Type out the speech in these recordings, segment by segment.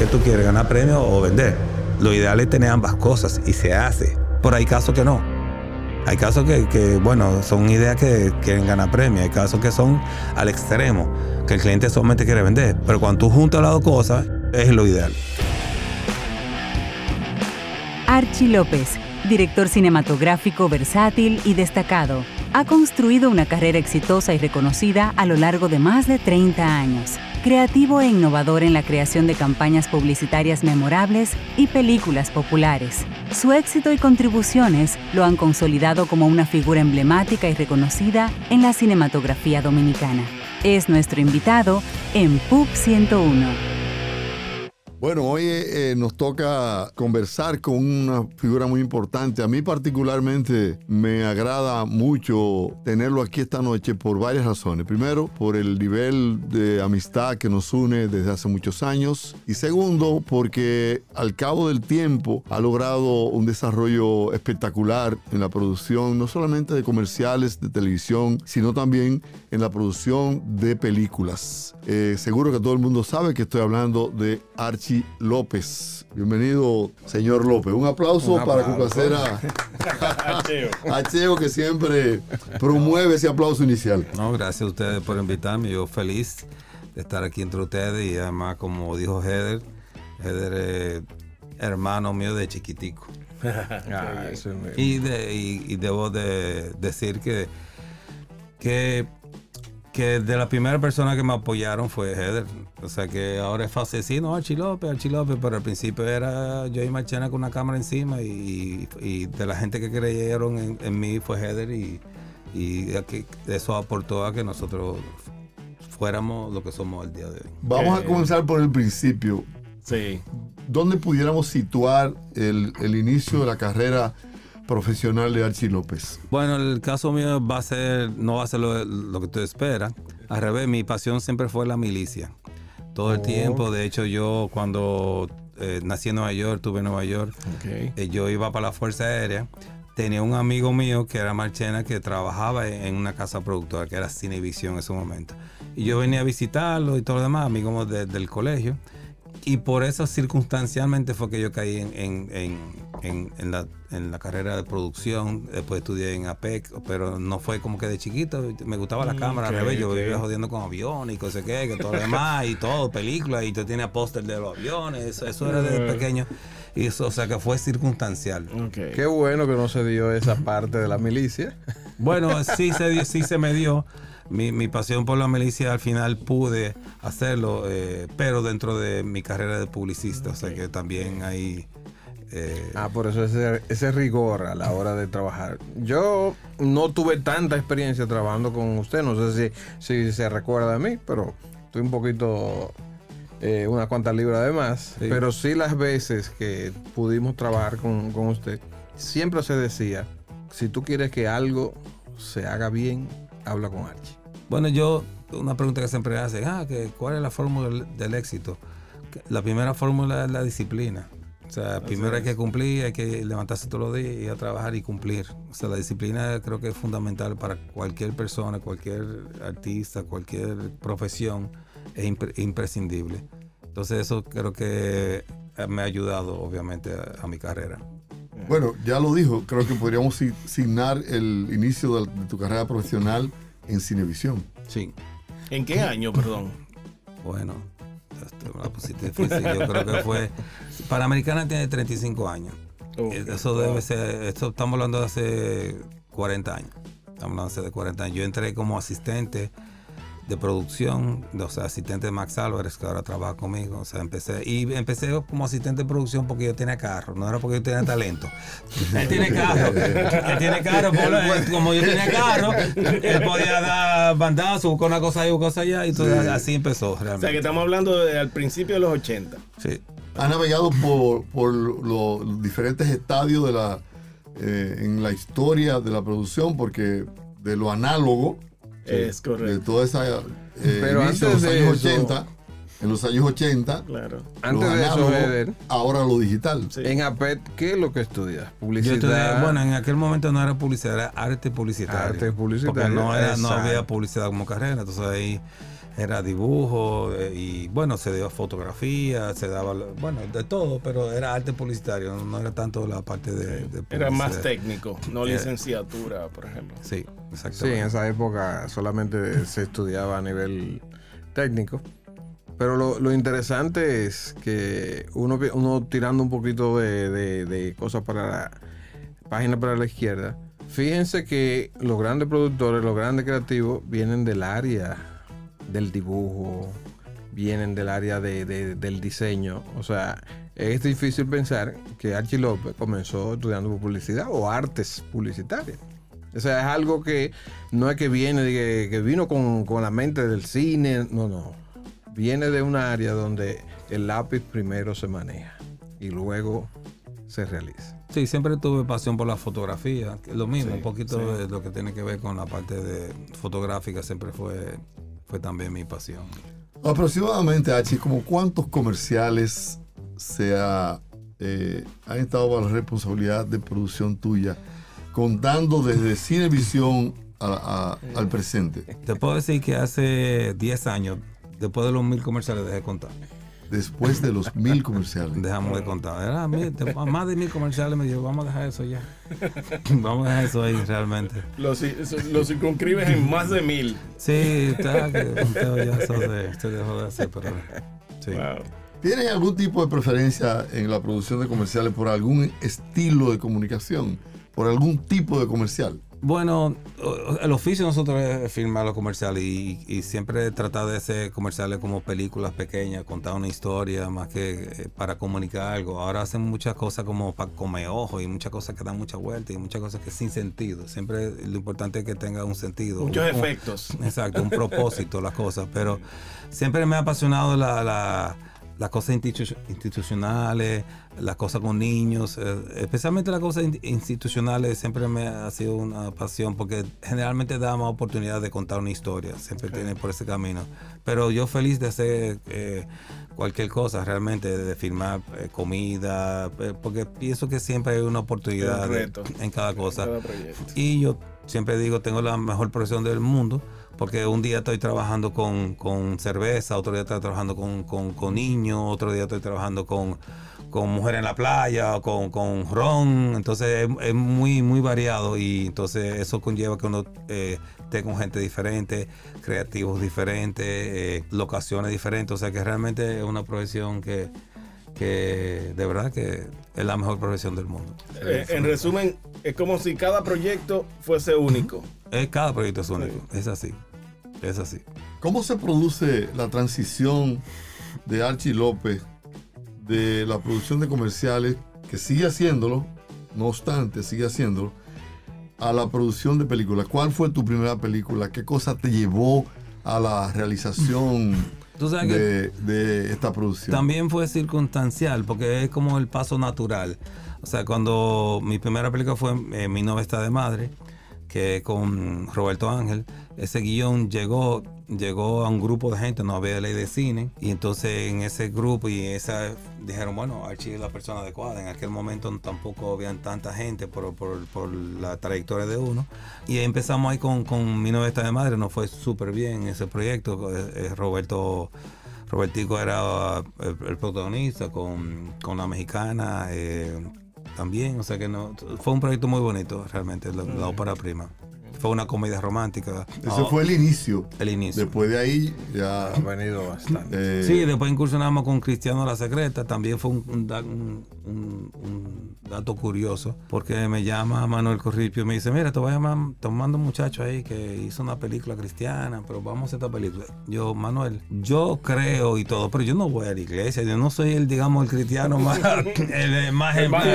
¿Qué tú quieres? ¿Ganar premio o vender? Lo ideal es tener ambas cosas y se hace. Pero hay casos que no. Hay casos que, bueno, son ideas que quieren ganar premio. Hay casos que son al extremo, que el cliente solamente quiere vender. Pero cuando tú juntas las dos cosas, es lo ideal. Archie López, director cinematográfico versátil y destacado, ha construido una carrera exitosa y reconocida a lo largo de más de 30 años. Creativo e innovador en la creación de campañas publicitarias memorables y películas populares. Su éxito y contribuciones lo han consolidado como una figura emblemática y reconocida en la cinematografía dominicana. Es nuestro invitado en PUB 101. Bueno, hoy eh, nos toca conversar con una figura muy importante. A mí particularmente me agrada mucho tenerlo aquí esta noche por varias razones. Primero, por el nivel de amistad que nos une desde hace muchos años. Y segundo, porque al cabo del tiempo ha logrado un desarrollo espectacular en la producción, no solamente de comerciales de televisión, sino también en la producción de películas. Eh, seguro que todo el mundo sabe que estoy hablando de Archie López. Bienvenido, señor López. Un aplauso, para Cucacera Cheo, que siempre promueve ese aplauso inicial. No, gracias a ustedes por invitarme. Yo feliz de estar aquí entre ustedes y además, como dijo Heather, Heather es hermano mío de chiquitico. Ah, y, y debo de decir que, que que de la primera persona que me apoyaron fue Heather. O sea que ahora es fácil decir, no, Archie López, Archie López, pero al principio era yo y Marchena con una cámara encima y, de la gente que creyeron en, mí fue Heather y, y eso aportó a que nosotros fuéramos lo que somos el día de hoy. Vamos a comenzar por el principio. Sí. ¿Dónde pudiéramos situar el, el inicio de la carrera? Profesional de Archie López? Bueno, el caso mío va a ser, no va a ser lo, que tú esperas. Al revés, mi pasión siempre fue la milicia. Todo el oh. tiempo, de hecho yo cuando eh, nací en Nueva York, tuve en Nueva York, eh, yo iba para la Fuerza Aérea. Tenía un amigo mío que era Marchena que trabajaba en una casa productora que era Cinevisión en ese momento. Y yo venía a visitarlo y todo lo demás, amigos del colegio. Y por eso circunstancialmente fue que yo caí en, en, la, en la carrera de producción. Después estudié en APEC, pero no fue como que de chiquito. Me gustaba la mm, cámara, al revés. Yo vivía jodiendo con aviones y cosas que, que todo lo demás, y todo, películas, y yo tenía póster de los aviones. Eso, era desde pequeño. Y eso, o sea, que fue circunstancial. Qué bueno que no se dio esa parte de la milicia. Bueno, sí se, sí se me dio mi, mi, pasión por la milicia al final pude hacerlo, eh, pero dentro de mi carrera de publicista, o sea que también hay... Eh, ah, por eso ese, ese rigor a la hora de trabajar. Yo no tuve tanta experiencia trabajando con usted, no sé si, si se recuerda de mí, pero estoy un poquito eh, unas cuantas libras de más. Pero sí las veces que pudimos trabajar con, con, usted, siempre se decía, si tú quieres que algo se haga bien, habla con Archie. Bueno, yo, una pregunta que siempre hacen, ah, que, ¿cuál es la fórmula del, éxito? La primera fórmula es la disciplina. O sea, primero hay que cumplir, hay que levantarse todos los días y a trabajar y cumplir. O sea, la disciplina creo que es fundamental para cualquier persona, cualquier artista, cualquier profesión, es imprescindible. Entonces eso creo que me ha ayudado obviamente a, mi carrera. Bueno, ya lo dijo, creo que podríamos signar el inicio de tu carrera profesional en Cinevisión. Sí. ¿En qué año, perdón? Bueno, esto una pusiste difícil. Yo creo que fue. Panamericana tiene 35 años. Eso debe ser. Esto estamos hablando de hace 40 años. Estamos hablando de hace 40 años. Yo entré como asistente de producción, o sea, asistente de Max Álvarez, que ahora trabaja conmigo. O sea, empecé, y empecé como asistente de producción porque yo tenía carro, no era porque yo tenía talento. él tiene carro, él tiene carro, como yo tenía carro, él podía dar bandazos, buscar una cosa ahí, una cosa allá, y así empezó realmente. O sea, que estamos hablando de, al principio de los 80. Sí. Ha navegado por, por los diferentes estadios de la, eh, en la historia de la producción, porque de lo análogo es correcto. De toda esa. Eh, Pero antes los de años 80. En los años 80. Claro. Antes de eso, ahora lo digital. En APET, ¿qué es lo que estudias? Publicidad. bueno, en aquel momento no era publicidad, era arte publicitario. Arte publicitario. Porque no, no había publicidad como carrera. Entonces ahí era dibujo eh, y bueno, se dio fotografía, se daba, bueno, de todo, pero era arte publicitario, no, era tanto la parte de... era más técnico, no eh, licenciatura, por ejemplo. Sí, exactamente. Sí, en esa época solamente se estudiaba a nivel técnico. Pero lo, interesante es que uno, uno tirando un poquito de, de cosas para la página para la izquierda, fíjense que los grandes productores, los grandes creativos vienen del área del dibujo, vienen del área del diseño. O sea, es difícil pensar que Archie López comenzó estudiando publicidad o artes publicitarias. O sea, es algo que no es que viene, que, que vino con, con, la mente del cine, no, no. Viene de un área donde el lápiz primero se maneja y luego se realiza. Sí, siempre tuve pasión por la fotografía, lo mismo, un poquito de lo que tiene que ver con la parte de fotográfica siempre fue fue también mi pasión. Aproximadamente, H, como cuántos comerciales se ha, eh, han estado bajo la responsabilidad de producción tuya, contando desde Cinevisión al presente? Te puedo decir que hace 10 años, después de los mil comerciales, dejé de contar después de los mil comerciales. Dejamos de contar. Era más de mil comerciales me dijo, vamos a dejar eso ya. vamos a dejar eso ahí realmente. Lo, circunscribes en más de mil. Sí, está que ya eso se, dejó de hacer, pero sí. ¿Tienen algún tipo de preferencia en la producción de comerciales por algún estilo de comunicación? ¿Por algún tipo de comercial? Bueno, el oficio nosotros es filmar los comerciales y, siempre tratar de hacer comerciales como películas pequeñas, contar una historia más que eh, para comunicar algo. Ahora hacen muchas cosas como para comer ojo y muchas cosas que dan mucha vuelta y muchas cosas que sin sentido. Siempre lo importante es que tenga un sentido. Muchos efectos. exacto, un propósito las cosas. Pero siempre me ha apasionado la las cosas institucionales, las cosas con niños, eh, especialmente las cosas institucionales siempre me ha sido una pasión porque generalmente da más oportunidad de contar una historia, siempre tiene por ese camino. Pero yo feliz de hacer eh, cualquier cosa realmente, de filmar eh, comida, porque pienso que siempre hay una oportunidad en cada cosa. y yo siempre digo, tengo la mejor profesión del mundo porque un día estoy trabajando con, cerveza, otro día estoy trabajando con, niños, otro día estoy trabajando con, con mujeres en la playa, con, con ron, entonces es, muy, muy variado y entonces eso conlleva que uno eh, esté con gente diferente, creativos diferentes, eh, locaciones diferentes, o sea que realmente es una profesión que, que de verdad que es la mejor profesión del mundo. Eh, en resumen, es como si cada proyecto fuese único. Es, cada proyecto es único, es así. Es así. ¿Cómo se produce la transición de Archie López de la producción de comerciales, que sigue haciéndolo, no obstante, sigue haciéndolo, a la producción de películas? ¿Cuál fue tu primera película? ¿Qué cosa te llevó a la realización de, esta producción? También fue circunstancial, porque es como el paso natural. O sea, cuando mi primera película fue eh, Mi novia está de madre, que con Roberto Ángel, ese guion llegó, llegó a un grupo de gente, no había ley de cine, y entonces en ese grupo y esa dijeron, bueno, Archie es la persona adecuada. En aquel momento tampoco habían tanta gente por, la trayectoria de uno. Y empezamos ahí con, con Mi novia de madre, nos fue súper bien ese proyecto. Eh, eh, Roberto... Robertico era el, protagonista con, la mexicana eh, también, o sea que no, fue un proyecto muy bonito realmente, la, la ópera prima fue una comedia romántica. Ese fue el inicio. El inicio. Después de ahí ya... Ha venido bastante. Eh, sí, después incursionamos con Cristiano La Secreta. También fue un, dato curioso. Porque me llama Manuel Corripio y me dice, mira, te voy a llamar, tomando un muchacho ahí que hizo una película cristiana, pero vamos a hacer esta película. Yo, Manuel, yo creo y todo, pero yo no voy a la iglesia. Yo no soy el, digamos, el cristiano más... el, más... El más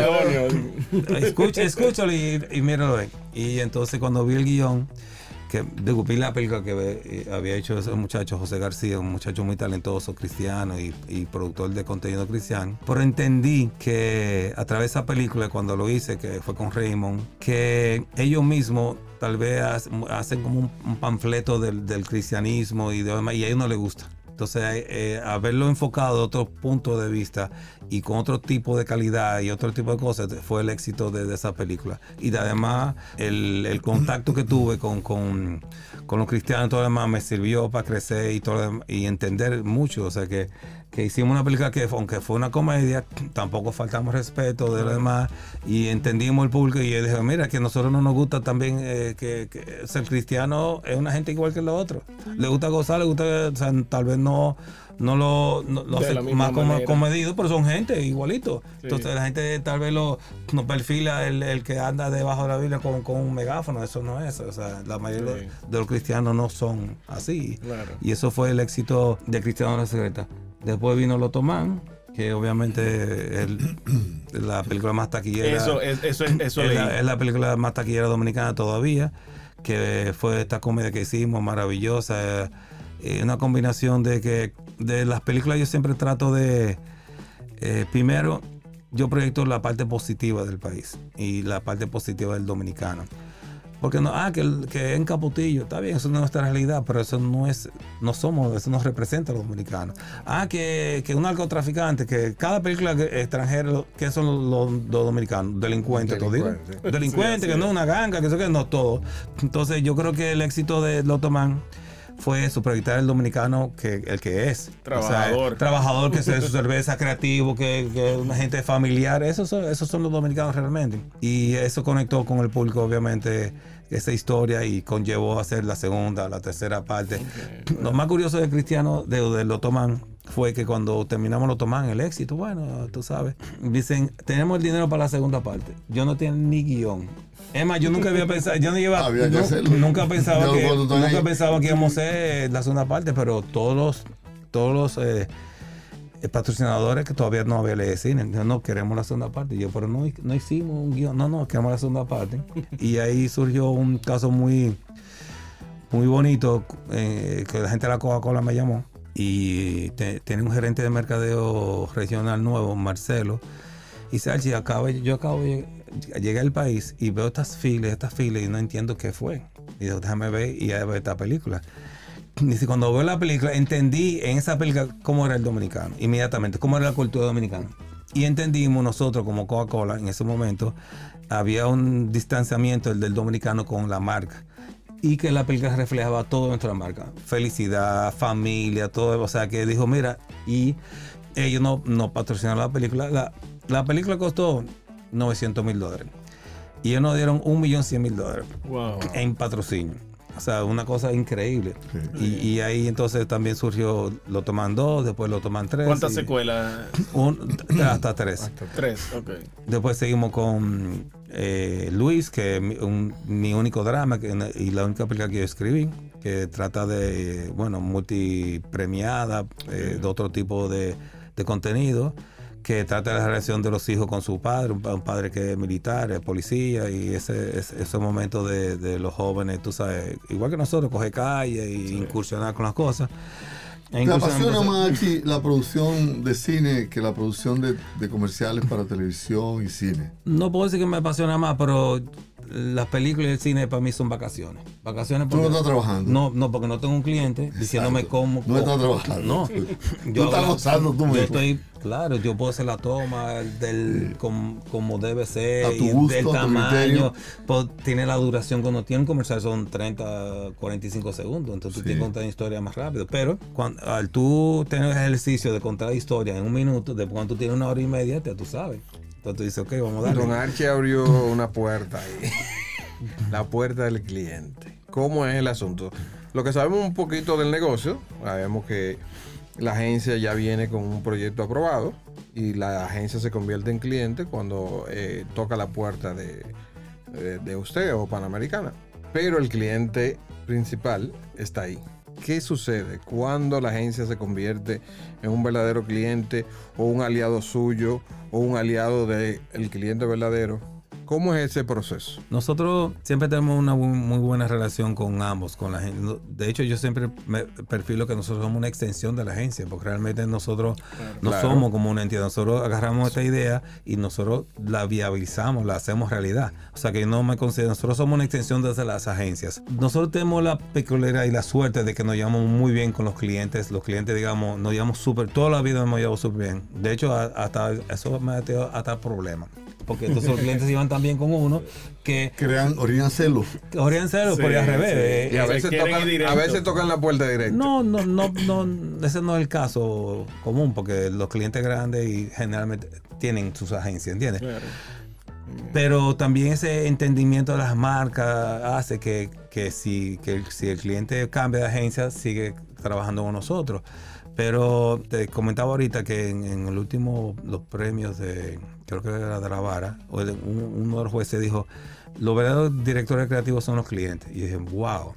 Escucha, escúchalo y, y míralo. Y entonces cuando vi el guion, que de la película que eh, había hecho ese muchacho José García, un muchacho muy talentoso, cristiano y, productor de contenido cristiano. Pero entendí que a través de esa película, cuando lo hice, que fue con Raymond, que ellos mismos tal vez hacen como un, panfleto del, cristianismo y, de, y a ellos no les gusta. Entonces, eh, eh, haberlo enfocado de otro punto de vista y con otro tipo de calidad y otro tipo de cosas fue el éxito de, esa película. Y además, el, contacto que tuve con, con, con los cristianos y todo lo demás me sirvió para crecer y, todo, y entender mucho. O sea que que hicimos una película que, aunque fue una comedia, tampoco faltamos respeto de lo demás y entendimos el público. Y yo dije, mira, que a nosotros no nos gusta también eh, que, ser cristiano es una gente igual que los otros. Le gusta gozar, le gusta, o sea, tal vez no no lo, no, más como, comedido, pero son gente igualito. Entonces la gente tal vez lo no perfila el, que anda debajo de la Biblia con, con, un megáfono, eso no es. O sea, la mayoría de los cristianos no son así. Y eso fue el éxito de Cristiano la Secreta. Después vino el Otomán, que obviamente es la película más taquillera. Eso, es, eso, es, eso es, la, película más taquillera dominicana todavía, que fue esta comedia que hicimos, maravillosa. Eh, una combinación de que de las películas yo siempre trato de, eh, primero, yo proyecto la parte positiva del país y la parte positiva del dominicano. Porque no, ah, que, que en Caputillo, está bien, eso no es nuestra realidad, pero eso no es, no somos, eso nos representa a los dominicanos. Ah, que, que un narcotraficante, que cada película extranjera, que son los, dominicanos, delincuentes, delincuentes, delincuentes, que no es una ganga, que eso que no todo. Entonces yo creo que el éxito de Lotoman fue su proyectar el dominicano que el que es. Trabajador. trabajador que se su cerveza, creativo, que, que, una gente familiar. Esos son, esos son los dominicanos realmente. Y eso conectó con el público, obviamente, esa historia y conllevó a hacer la segunda, la tercera parte. Lo más curioso de Cristiano, de, de Lotomán, fue que cuando terminamos lo toman el éxito, bueno, tú sabes, dicen, tenemos el dinero para la segunda parte. Yo no tengo ni guion. Es más, yo nunca había pensado, yo no iba, nunca pensaba que, nunca pensaba que íbamos a hacer la segunda parte, pero todos los, todos los eh, patrocinadores que todavía no había leído cine, no queremos la segunda parte. yo, pero no, no hicimos un guion, no, no, queremos la segunda parte. Y ahí surgió un caso muy, muy bonito, eh, que la gente de la Coca-Cola me llamó. Y tiene un gerente de mercadeo regional nuevo, Marcelo. Y Salchi, acabo, yo acabo de llegué al país y veo estas filas, estas filas y no entiendo qué fue. Y digo, déjame ver y ver esta película. Dice, cuando veo la película, entendí en esa película cómo era el dominicano, inmediatamente, cómo era la cultura dominicana. Y entendimos nosotros como Coca-Cola en ese momento, había un distanciamiento del dominicano con la marca. Y que la película reflejaba todo nuestra marca. Felicidad, familia, todo. O sea, que dijo, mira, y ellos no, no patrocinaron la película. La, la película costó 900 mil dólares. Y ellos nos dieron 1.100.000 dólares en patrocinio. O sea, una cosa increíble. Y, ahí entonces también surgió Lo Toman 2, después Lo Toman 3. ¿Cuántas secuelas? hasta tres. Hasta tres, ok. Después seguimos con eh, Luis, que es mi, único drama y la única película que yo escribí, que trata de, bueno, multipremiada, eh, de otro tipo de, de contenido que trata de la relación de los hijos con su padre, un, padre que es militar, es policía, y ese, ese, momento de, los jóvenes, tú sabes, igual que nosotros, coger calle e incursionar con las cosas. ¿Te apasiona más la producción de cine que la producción de, de comerciales para televisión y cine? No puedo decir que me apasiona más, pero las películas y el cine para mí son vacaciones. Vacaciones porque, ¿Tú no estás trabajando? No, no, porque no tengo un cliente diciéndome cómo. No estás trabajando. No. Yo, tú estás gozando tú mismo. Yo estoy, claro, yo puedo hacer la toma del como, debe ser, a tu gusto, del tamaño. Pues, tiene la duración cuando tiene un comercial son 30, 45 segundos. Entonces tú tienes que contar historia más rápido. Pero cuando, al tú tener el ejercicio de contar historia en un minuto, después cuando tú tienes una hora y media, ya tú sabes. Entonces tú dices, ok, vamos a darle. Don Archie abrió una puerta ahí. la puerta del cliente. ¿Cómo es el asunto? Lo que sabemos un poquito del negocio, sabemos que la agencia ya viene con un proyecto aprobado y la agencia se convierte en cliente cuando eh, toca la puerta de, de usted o Panamericana. Pero el cliente principal está ahí. ¿Qué sucede cuando la agencia se convierte en un verdadero cliente o un aliado suyo o un aliado del cliente verdadero? ¿Cómo es ese proceso? Nosotros siempre tenemos una muy buena relación con ambos, con la gente. De hecho, yo siempre me perfilo que nosotros somos una extensión de la agencia, porque realmente nosotros no Claro. somos como una entidad. Nosotros agarramos esta idea y nosotros la viabilizamos, la hacemos realidad. O sea que no me considero, nosotros somos una extensión de las agencias. Nosotros tenemos la peculiaridad y la suerte de que nos llevamos muy bien con los clientes. Los clientes, digamos, nos llevamos súper, toda la vida nos hemos llevado súper bien. De hecho, hasta eso me ha tenido hasta problemas. Porque entonces los clientes llevan tan bien con uno que Crean, orinan celos. Origen cero, Sí, por ir al sí. revés. eh, Y a veces, tocan, a veces tocan la puerta directa. no, no, no, no, ese no es el caso común, porque los clientes grandes y generalmente tienen sus agencias, ¿entiendes? Claro. Pero también ese entendimiento de las marcas hace que, que si, que si el cliente cambia de agencia, sigue trabajando con nosotros. Pero te comentaba ahorita que en, en el último, los premios de, creo que era de la vara, o un- uno de los jueces dijo, los verdaderos directores creativos son los clientes. Y yo dije, wow.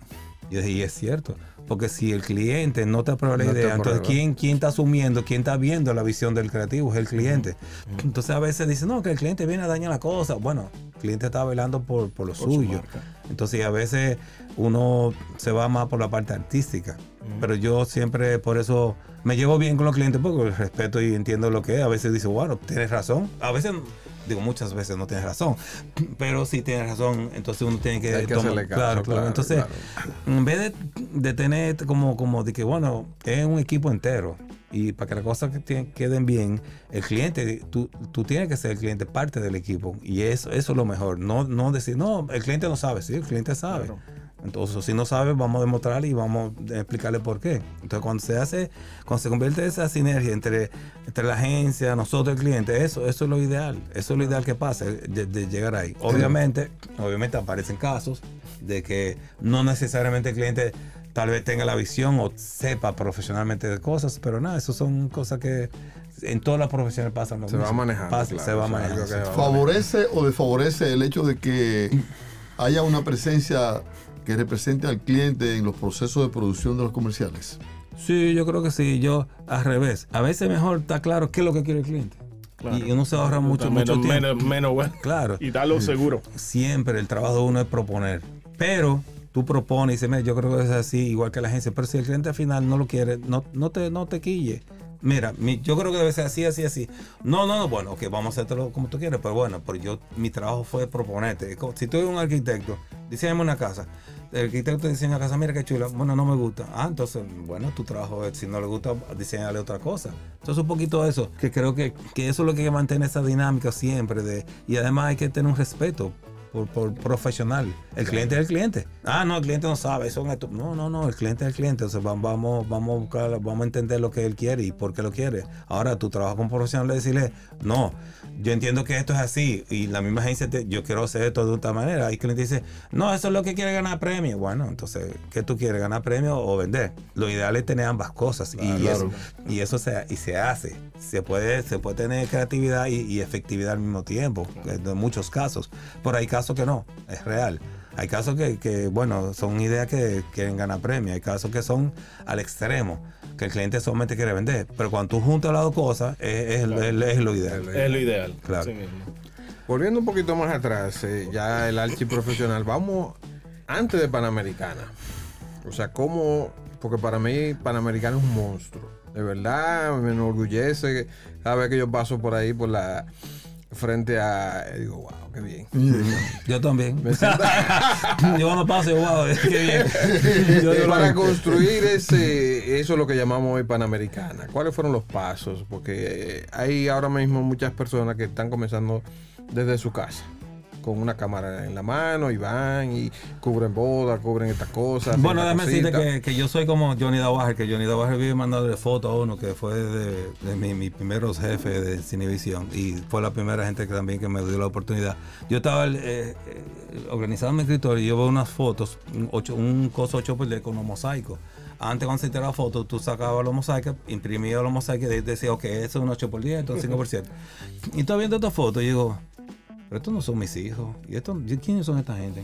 Yo dije, y es cierto. Porque si el cliente no te aprueba la No idea, entonces. ¿quién, ¿quién está asumiendo, quién está viendo la visión del creativo? Es el cliente. Entonces a veces dicen, no, que el cliente viene a dañar la cosa. Bueno, el cliente está velando por, por lo Por su suyo. Entonces a veces uno se va más por la parte artística. Pero yo siempre por eso me llevo bien con los clientes porque respeto y entiendo lo que es. A veces dice, bueno, tienes razón. A veces, digo, muchas veces no tienes razón. Pero si tienes razón, entonces uno tiene que, Hay que tomar- hacerle caso, claro, Entonces, claro. en vez de, de tener como, como de que, bueno, es un equipo entero. Y para que las cosas queden bien, el cliente, tú, tú tienes que ser el cliente parte del equipo. Y eso, eso es lo mejor. No, no decir, no, el cliente no sabe. Sí, el cliente sabe. Claro. Entonces, si no sabe, vamos a demostrarle y vamos a explicarle por qué. Entonces, cuando se hace, cuando se convierte esa sinergia entre, entre la agencia, nosotros, el cliente, eso, eso es lo ideal. Eso es lo ideal que pasa, de, de llegar ahí. Obviamente, obviamente aparecen casos de que no necesariamente el cliente tal vez tenga la visión o sepa profesionalmente de cosas, pero nada, eso son cosas que en todas las profesiones pasan. lo Se va manejando, Pasa- claro, se va manejando. se va ¿Favorece o desfavorece el hecho de que haya una presencia que represente al cliente en los procesos de producción de los comerciales? Sí, yo creo que sí. Yo, al revés. A veces mejor está claro qué es lo que quiere el cliente. Claro. Y uno se ahorra mucho, menos, mucho tiempo. menos, menos bueno. Claro. Y darlo seguro. Siempre el trabajo de uno es proponer. Pero tú propones y dices, "Mira, yo creo que es así, igual que la agencia. Pero si el cliente al final no lo quiere, no, no, te, no te quille. Mira, mi- yo creo que debe ser así, así, así. No, no, no, bueno, ok, vamos a hacerlo como tú quieres, pero bueno, pero yo, mi trabajo fue proponerte. Si tú eres un arquitecto, diseñame una casa. El arquitecto diseña casa, mira qué chula. Bueno, no me gusta. Ah, entonces, bueno, tu trabajo si no le gusta, diseñarle otra cosa. Entonces, un poquito de eso, que creo que, que eso es lo que hay que mantener esa dinámica siempre. de Y además hay que tener un respeto por, por profesional. El cliente es el cliente. Ah, no, el cliente no sabe. Eso es esto. No, no, no, el cliente es el cliente. O sea, va- vamos, vamos a buscar, vamos a entender lo que él quiere y por qué lo quiere. Ahora, tu trabajo como profesional es decirle, no, yo entiendo que esto es así. Y la misma agencia, te- yo quiero hacer esto de otra manera. Hay cliente que dice, no, eso es lo que quiere ganar premio. Bueno, entonces, ¿qué tú quieres? ¿Ganar premio o vender? Lo ideal es tener ambas cosas. y, Claro. eso, y eso se, y se hace. Se puede, se puede tener creatividad y, y efectividad al mismo tiempo, en muchos casos. Pero hay casos que no, es real. Hay casos que, que, bueno, son ideas que quieren ganar premio. Hay casos que son al extremo, que el cliente solamente quiere vender. Pero cuando tú juntas las dos cosas, es, es- es- es lo ideal. Es lo ideal. Claro. Mismo. Volviendo un poquito más atrás, eh, ya el archi profesional, vamos antes de Panamericana. O sea, cómo, porque para mí Panamericana es un monstruo. De verdad, me enorgullece cada vez que yo paso por ahí, por la frente a. Digo, wow, qué bien. Yo también. yo cuando paso, wow, qué bien. Yo- yo lo- para construir ese, eso es lo que llamamos hoy Panamericana. ¿Cuáles fueron los pasos? Porque eh, hay ahora mismo muchas personas que están comenzando desde su casa, con una cámara en la mano y van y cubren bodas, cubren estas cosas. Bueno, déjame decirte que, que yo soy como Johnny Dawager, que Johnny Dawager vive mandándole fotos a uno que fue de, de mi, mis primeros jefes de Cinevisión y fue la primera gente que también que me dio la oportunidad. Yo estaba eh, eh, organizando mi escritorio y yo veo unas fotos, un, ocho, un coso 8 por con los mosaicos. Antes cuando se tiraba fotos, tú sacabas los mosaicos, imprimías los mosaicos y decías, ok, eso es un 8 por 10, esto es un 5 por 7. Y estoy viendo estas fotos y digo, pero estos no son mis hijos. ¿Y estos, quiénes son esta gente?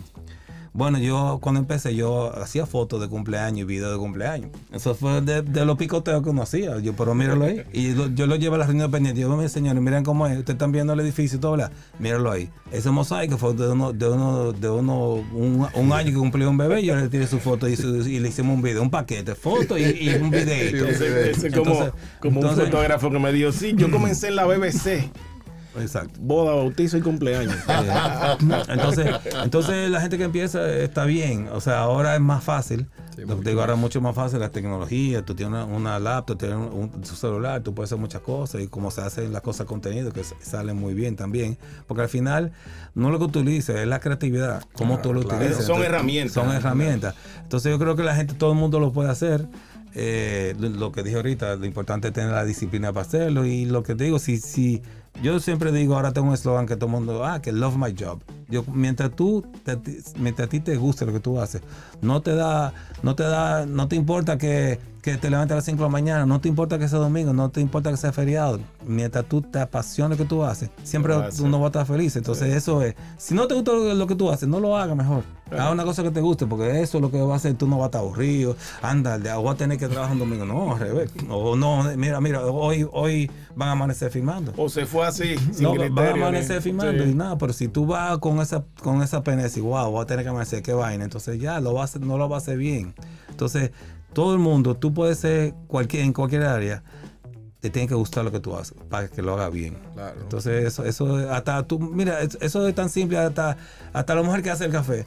Bueno, yo cuando empecé, yo hacía fotos de cumpleaños y videos de cumpleaños. Eso fue de, de los picoteos que uno hacía. Yo, pero míralo ahí. Y lo- yo lo llevo a la reunión pendiente. Yo, me señores, miren cómo es. Ustedes están viendo el edificio y todo, ¿verdad? Míralo ahí. Ese mosaico fue de uno, de uno, de uno, un, un año que cumplió un bebé. Yo le tiré su foto y, su- y le hicimos un video, un paquete, foto y, y un videito. Ese, ese como, Entonces- como entonces- un fotógrafo que me dijo, sí, yo comencé en la BBC, Exacto. boda, bautizo y cumpleaños. Eh, entonces, entonces la gente que empieza está bien. O sea, ahora es más fácil. Lo que te digo, ahora es mucho más fácil la tecnología. Tú tienes una, una laptop, tienes un, celular, tú puedes hacer muchas cosas. Y como se hacen las cosas contenido, que salen muy bien también. Porque al final, no lo que utilices, es la creatividad. Cómo tú lo claro. utilizas. Son Entonces, herramientas. Son herramientas. Entonces yo creo que la gente, todo el mundo lo puede hacer. Eh, lo, lo que dije ahorita, lo importante es tener la disciplina para hacerlo. Y lo que te digo, si, si yo siempre digo, ahora tengo un eslogan que todo el mundo, ah, que love my job. Yo, mientras tú, te- mientras a ti te guste lo que tú haces, no te da, no te da, no te importa que, que te levantes a las 5 de la mañana, no te importa que sea domingo, no te importa que sea feriado. Mientras tú te apasiona lo que tú haces, siempre uno va a estar feliz. Entonces eso es, si no te gusta lo, lo que tú haces, no lo hagas mejor. Haz una cosa que te guste, porque eso es lo que va a hacer, tú no vas a estar aburrido, anda, de- voy a tener que trabajar un domingo. No, al revés. O no, mira, mira, hoy, hoy van a amanecer filmando. O se fue así, sin No, criterio. van a ni- amanecer filmando Sí. y nada, pero si tú vas con esa, con esa pena y decir, wow, voy a tener que amanecer, qué vaina, entonces ya lo va a hacer, no lo va a hacer bien. Entonces, todo el mundo, tú puedes ser cualquier, en cualquier área, te tiene que gustar lo que tú haces para que lo haga bien. Claro. Entonces, eso, eso hasta tú, mira, es- eso es tan simple, hasta, hasta la mujer que hace el café.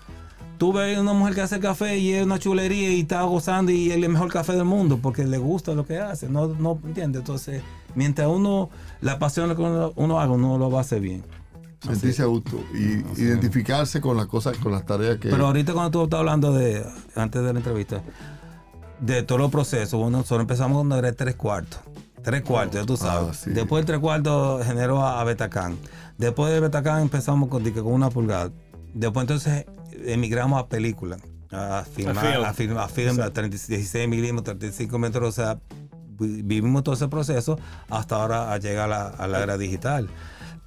Tú ves una mujer que hace el café y es una chulería y está gozando y es el mejor café del mundo porque le gusta lo que hace. No, no entiende. Entonces, mientras uno la apasiona lo que uno, uno haga, uno lo va a hacer bien. Sentirse a gusto y identificarse con las cosas, con las tareas que. Pero ahorita cuando tú estás hablando de, antes de la entrevista, de todos los procesos, bueno, nosotros empezamos cuando era tres cuartos. Tres cuartos, ya tú sabes. Ah, sí. Después del tres cuartos generó a, a Betacán. Después de Betacán empezamos con, con una pulgada. Después entonces emigramos a película. A filmar, film. a film, a film, a 30 16 milímetros, 35 metros. O sea, vi- vivimos todo ese proceso hasta ahora a llegar a la, a la era digital.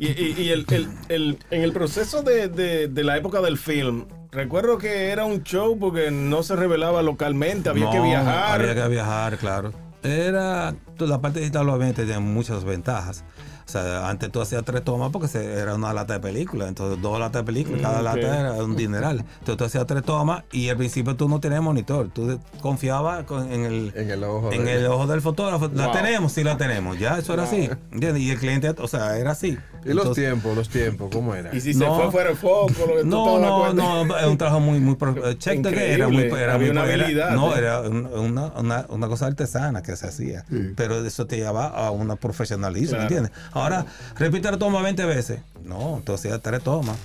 Y, y- y el, el- el- en el proceso de, de- de la época del film, recuerdo que era un show porque no se revelaba localmente, había que viajar. Había que viajar, claro. Era, la parte digital obviamente tenía muchas ventajas. O sea, antes tú hacías tres tomas porque se- era una lata de película. Entonces, dos latas de película, Mm, cada lata era un dineral. Entonces, tú hacías tres tomas y al principio tú no tenías monitor. Tú confiabas con- en el, En el ojo. en de- el ojo del fotógrafo. La Wow. tenemos, sí la tenemos. Ya, eso era así. ¿Entiendes? Y el cliente, o sea, era así. Y los tiempos, los tiempos, ¿cómo era? Y si se No. fue fuera de foco, lo que tú no, no, no, es un trabajo muy, muy, check de que era muy, era muy- una era- habilidad, no, ¿eh? era un- una, una, una cosa artesana que se hacía, Sí. pero eso te llevaba a una profesionalismo, Claro. ¿entiendes? Ahora, repite la toma 20 veces, no, entonces hacía tres tomas.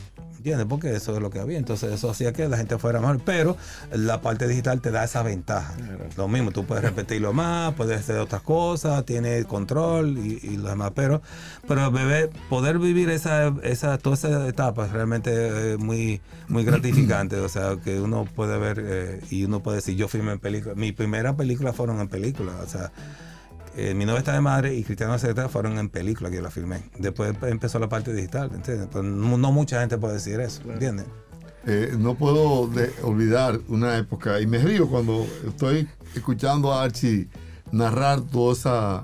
¿Entiendes? Porque eso es lo que había. Entonces, eso hacía que la gente fuera mejor. Pero la parte digital te da esa ventaja. Lo mismo, tú puedes repetirlo más, puedes hacer otras cosas, tienes control y, y lo demás. Pero, pero bebé, poder vivir esa, esa, toda esa etapa es realmente eh, muy, muy gratificante. O sea, que uno puede ver eh, y uno puede decir, yo filmé en película. Mi primera película fueron en película. O sea, eh, mi novia está de madre y Cristiano Secreta fueron en película que yo la filmé. Después empezó la parte digital, ¿entiendes? Pero no, no mucha gente puede decir eso, ¿entiendes? Eh, no puedo de- olvidar una época y me río cuando estoy escuchando a Archie narrar toda esa,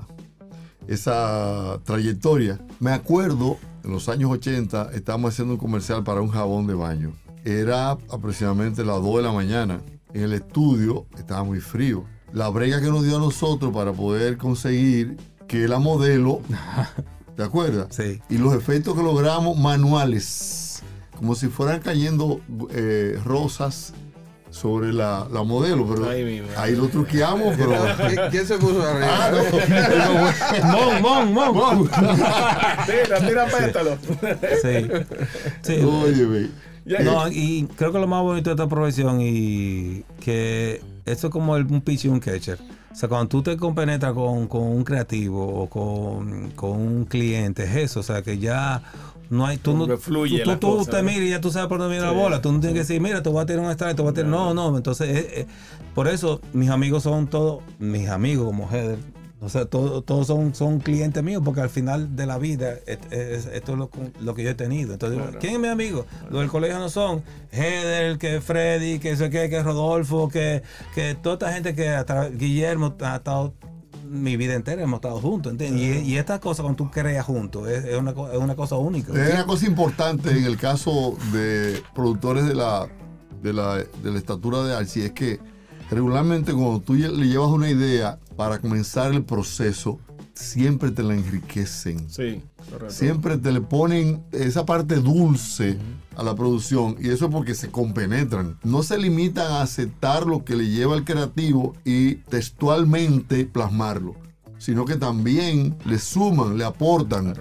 esa trayectoria. Me acuerdo, en los años 80 estábamos haciendo un comercial para un jabón de baño. Era aproximadamente las 2 de la mañana. En el estudio estaba muy frío. La brega que nos dio a nosotros para poder conseguir que la modelo, ¿te acuerdas? Sí. Y los efectos que logramos manuales, como si fueran cayendo eh, rosas sobre la, la modelo, pero Ay, mi madre. ahí lo truqueamos, pero... ¿Qui- ¿Quién se puso arriba? Ah, ¡Mon, mon, mon! Tira, tira, pétalo. Sí. Sí. Óyeme, No, y creo que lo más bonito de esta profesión y que eso es como el- un pitch y un catcher. O sea, cuando tú te compenetras con, con un creativo o con, con un cliente, es eso. O sea, que ya no hay. Tú, no, fluye tú, tú, tú cosa, te ¿no? miras y ya tú sabes por dónde viene Sí. la bola. Tú no tienes que decir, mira, te voy a tirar un strike, te voy a tirar. No, no. Entonces, eh, eh, por eso mis amigos son todos mis amigos como Heather. O sea, todos todo son, son clientes míos porque al final de la vida es- esto es lo, lo que yo he tenido. Entonces, Claro. ¿quién es mi amigo? Los del colegio no son Heder, que Freddy, que sé qué, que Rodolfo, que, que toda esta gente que a tra- Guillermo ha estado mi vida entera, hemos estado juntos. ¿entiendes? Y, y estas cosas cuando tú creas juntos es, es una, es una cosa única. Es una cosa importante en el caso de productores de la, de la, de la estatura de Archie, es que regularmente cuando tú le llevas una idea para comenzar el proceso, siempre te la enriquecen. Sí, correcto. Siempre te le ponen esa parte dulce a la producción y eso es porque se compenetran. No se limitan a aceptar lo que le lleva el creativo y textualmente plasmarlo, sino que también le suman, le aportan,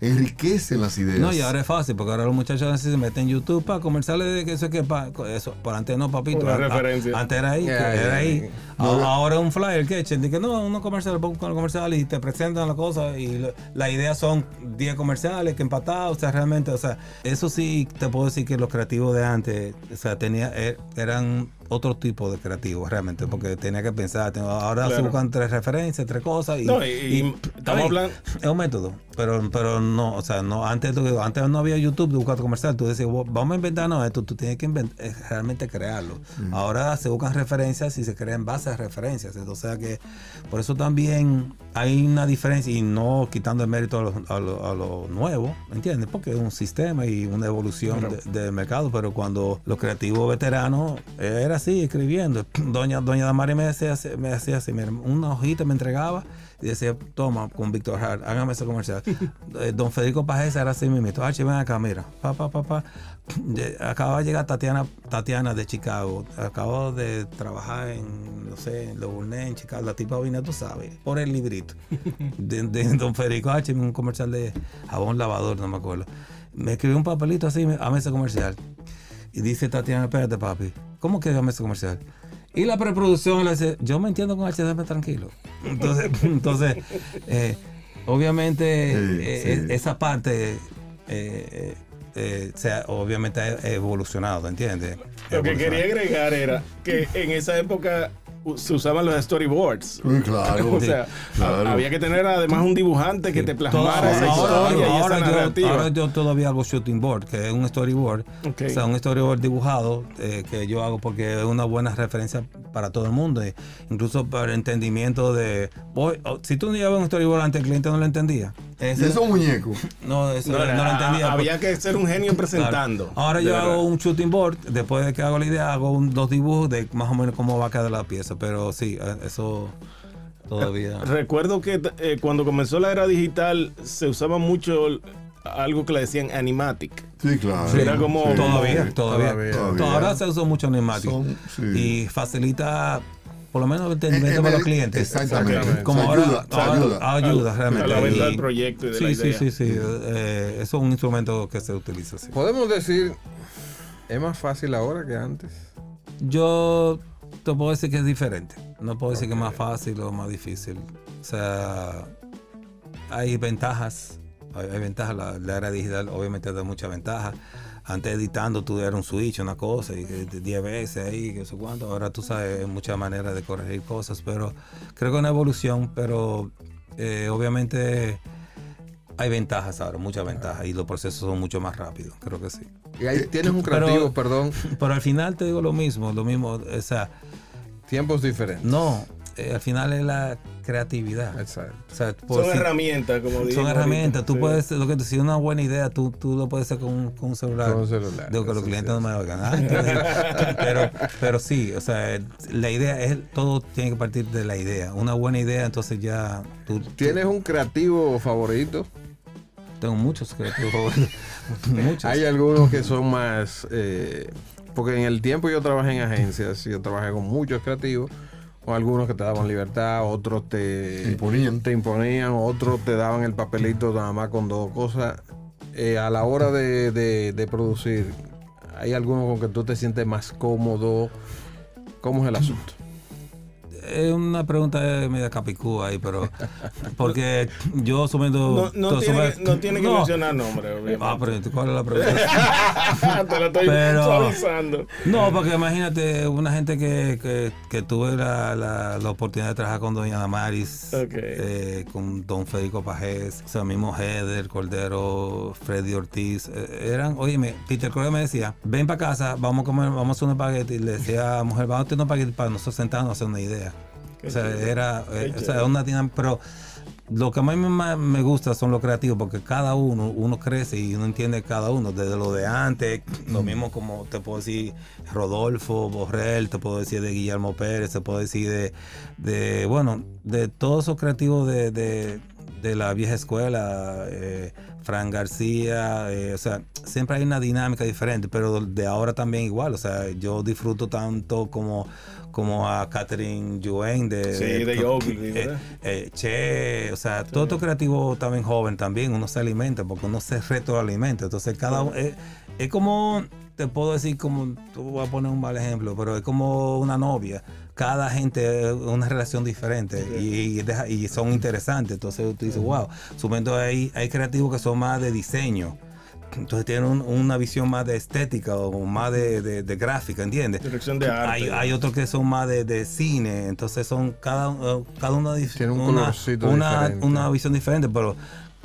enriquecen las ideas. No, y ahora es fácil, porque ahora los muchachos así se meten en YouTube para comerciales de que eso que pa, eso, por antes no, papito. Una a- referencia. antes era ahí, era ahí. ahora es un flyer que echen, que no, unos comerciales, pongo con el comercial y te presentan la cosa y lo- la idea son 10 comerciales que empatados, o sea, realmente, o sea, eso sí te puedo decir que los creativos de antes, o sea, tenía, er- eran otro tipo de creativos realmente, porque tenía que pensar, tengo- ahora se buscan tres referencias, tres cosas y, No, y- y y- estamos hablando- es un método, pero, pero no, o sea, no, antes, antes no había YouTube de buscar comercial, tú decías, "Bueno, vamos a inventarnos esto, tú tienes que eh, realmente crearlo. Ahora se buscan referencias y se crean bases de referencias, o sea que por eso también hay una diferencia y no quitando el mérito a lo, a lo- a lo nuevo, ¿me entiendes? Porque es un sistema y una evolución Claro. de- del mercado, pero cuando los creativos veteranos era así, escribiendo. Doña, Doña Damari me así- me hacía así, mira, una hojita me entregaba y decía, toma, con Víctor Hart, hágame ese comercial. Eh, Don Federico Pajés era así mismo. Archie, ven acá, mira. Pa, pa, pa, pa. De- Acaba de llegar Tatiana, Tatiana de Chicago. Acabo de trabajar en, no sé, en Lo Burnett, en Chicago. La tipa vino, tú sabes, por el librito. De, de Don Federico Archie, un comercial de jabón lavador, no me acuerdo. Me escribió un papelito así, a ese comercial. Y dice Tatiana, espérate, papi, ¿cómo que llama ese comercial? Y la preproducción le dice, yo me entiendo con HDM tranquilo. Entonces, entonces eh, obviamente, Sí, eh, sí. esa parte, eh, eh, se ha- obviamente ha evolucionado, ¿entiendes? Lo que quería agregar era que en esa época se usaban los storyboards. Claro. O sea, claro. había que tener además un dibujante que te plasmara esa ahora, historia y ahora yo, narrativa. ahora yo todavía hago shooting board, que es un storyboard. Ok. O sea, un storyboard dibujado eh, que yo hago porque es una buena referencia para todo el mundo. e incluso para el entendimiento de. voy- oh, si tú no llevas un storyboard antes, el cliente no lo entendía. Y Ese- esos muñecos. no, eso No, no, lo a- entendía. había que ser un genio Claro. presentando. Ahora yo verdad. hago un shooting board, después de que hago la idea, hago un- dos dibujos de más o menos cómo va a quedar la pieza. Pero sí, eh, eso todavía. Recuerdo que eh, cuando comenzó la era digital se usaba mucho algo que le decían animatic. Sí, claro. Sí, era como- Todavía, Sí. todavía. Todavía. Todavía. Ahora se usa mucho neumático. Son- sí. Y facilita, por lo menos, el Eh, entendimiento eh, para eh, los clientes. Exactamente. Como ahora, ayuda, ahora- ayuda. ayuda A realmente. la venta del proyecto y de sí, la sí, idea. sí, sí, eh, eso es un instrumento que se utiliza. sí. Podemos decir, es más fácil ahora que antes. Yo te puedo decir que es diferente. No puedo decir que es más fácil o más difícil. O sea, hay ventajas. Hay, hay ventajas. La, la era digital obviamente da muchas ventajas. Antes editando tú eras un switch, una cosa, y que 10 veces ahí, que sé cuánto. Ahora tú sabes muchas maneras de corregir cosas, pero creo que es una evolución, pero eh, obviamente hay ventajas ahora, muchas ventajas, y los procesos son mucho más rápidos, creo que sí. Y ahí tienes un Pero- creativo, perdón, Pero al final te digo lo mismo, lo mismo, o sea, tiempos diferentes. no, eh, al final es la creatividad. Exacto. O sea, por Son si- herramientas, como digo. son herramientas. Tú Sí. puedes, lo que si una buena idea, tú, tú lo puedes hacer con, un- con un celular. Con un celular, Digo que los clientes sí. no me oigan. Ah, pero, pero sí, o sea, la idea es, todo tiene que partir de la idea. Una buena idea, entonces ya tú. ¿Tienes un creativo favorito? Tengo muchos creativos favoritos. muchos. Hay algunos que son más... eh, porque en el tiempo yo trabajé en agencias, yo trabajé con muchos creativos, con algunos que te daban libertad, otros te Te imponían. te imponían, otros te daban el papelito nada más con dos cosas. Eh, a la hora de, de- de producir, ¿hay alguno con que tú te sientes más cómodo? ¿Cómo es el asunto? Es una pregunta media capicú ahí, pero porque yo subiendo... No, no tiene, que, no tiene que mencionar nombre, obviamente. Ah, pero ¿cuál es la pregunta? Te lo estoy Pero- suavizando. No, porque imagínate una gente que, que, que tuve la, la, la oportunidad de trabajar con Doña Damaris, Ok. eh, con Don Federico Pajés, o sea, mismo Heather, Cordero, Freddy Ortiz, eh, eran, óyeme, Peter Cordero me decía, ven para casa, vamos a comer, vamos a hacer un espagueti, y le decía mujer, vamos a tener un espagueti para nosotros sentarnos a hacer una idea. O sea, era, eh, o sea, una dinámica, pero lo que a mí más me gusta son los creativos, porque cada uno, uno crece y uno entiende cada uno, desde lo de antes, lo mismo como te puedo decir Rodolfo, Borrell, te puedo decir de Guillermo Pérez, te puedo decir de, de bueno, de todos esos creativos de, de, de la vieja escuela, eh, Fran García, eh, o sea, siempre hay una dinámica diferente, pero de ahora también igual, o sea, yo disfruto tanto como como a Catherine Yuen de, Sí, de ¿verdad? eh, che, o sea, todo esto creativo también joven también, uno se alimenta porque uno se retroalimenta. Entonces, cada uno, es como, te puedo decir, como, tú voy a poner un mal ejemplo, pero es como una novia. Cada gente es una relación diferente y, y deja- y son interesantes. Entonces, tú dices, wow, subiendo ahí, hay creativos que son más de diseño. Entonces tienen un- una visión más de estética o más de, de- de gráfica, ¿entiendes? Dirección de arte. Hay, hay otros que son más de, de cine, entonces son cada, cada uno Tiene un una, una, una visión diferente, pero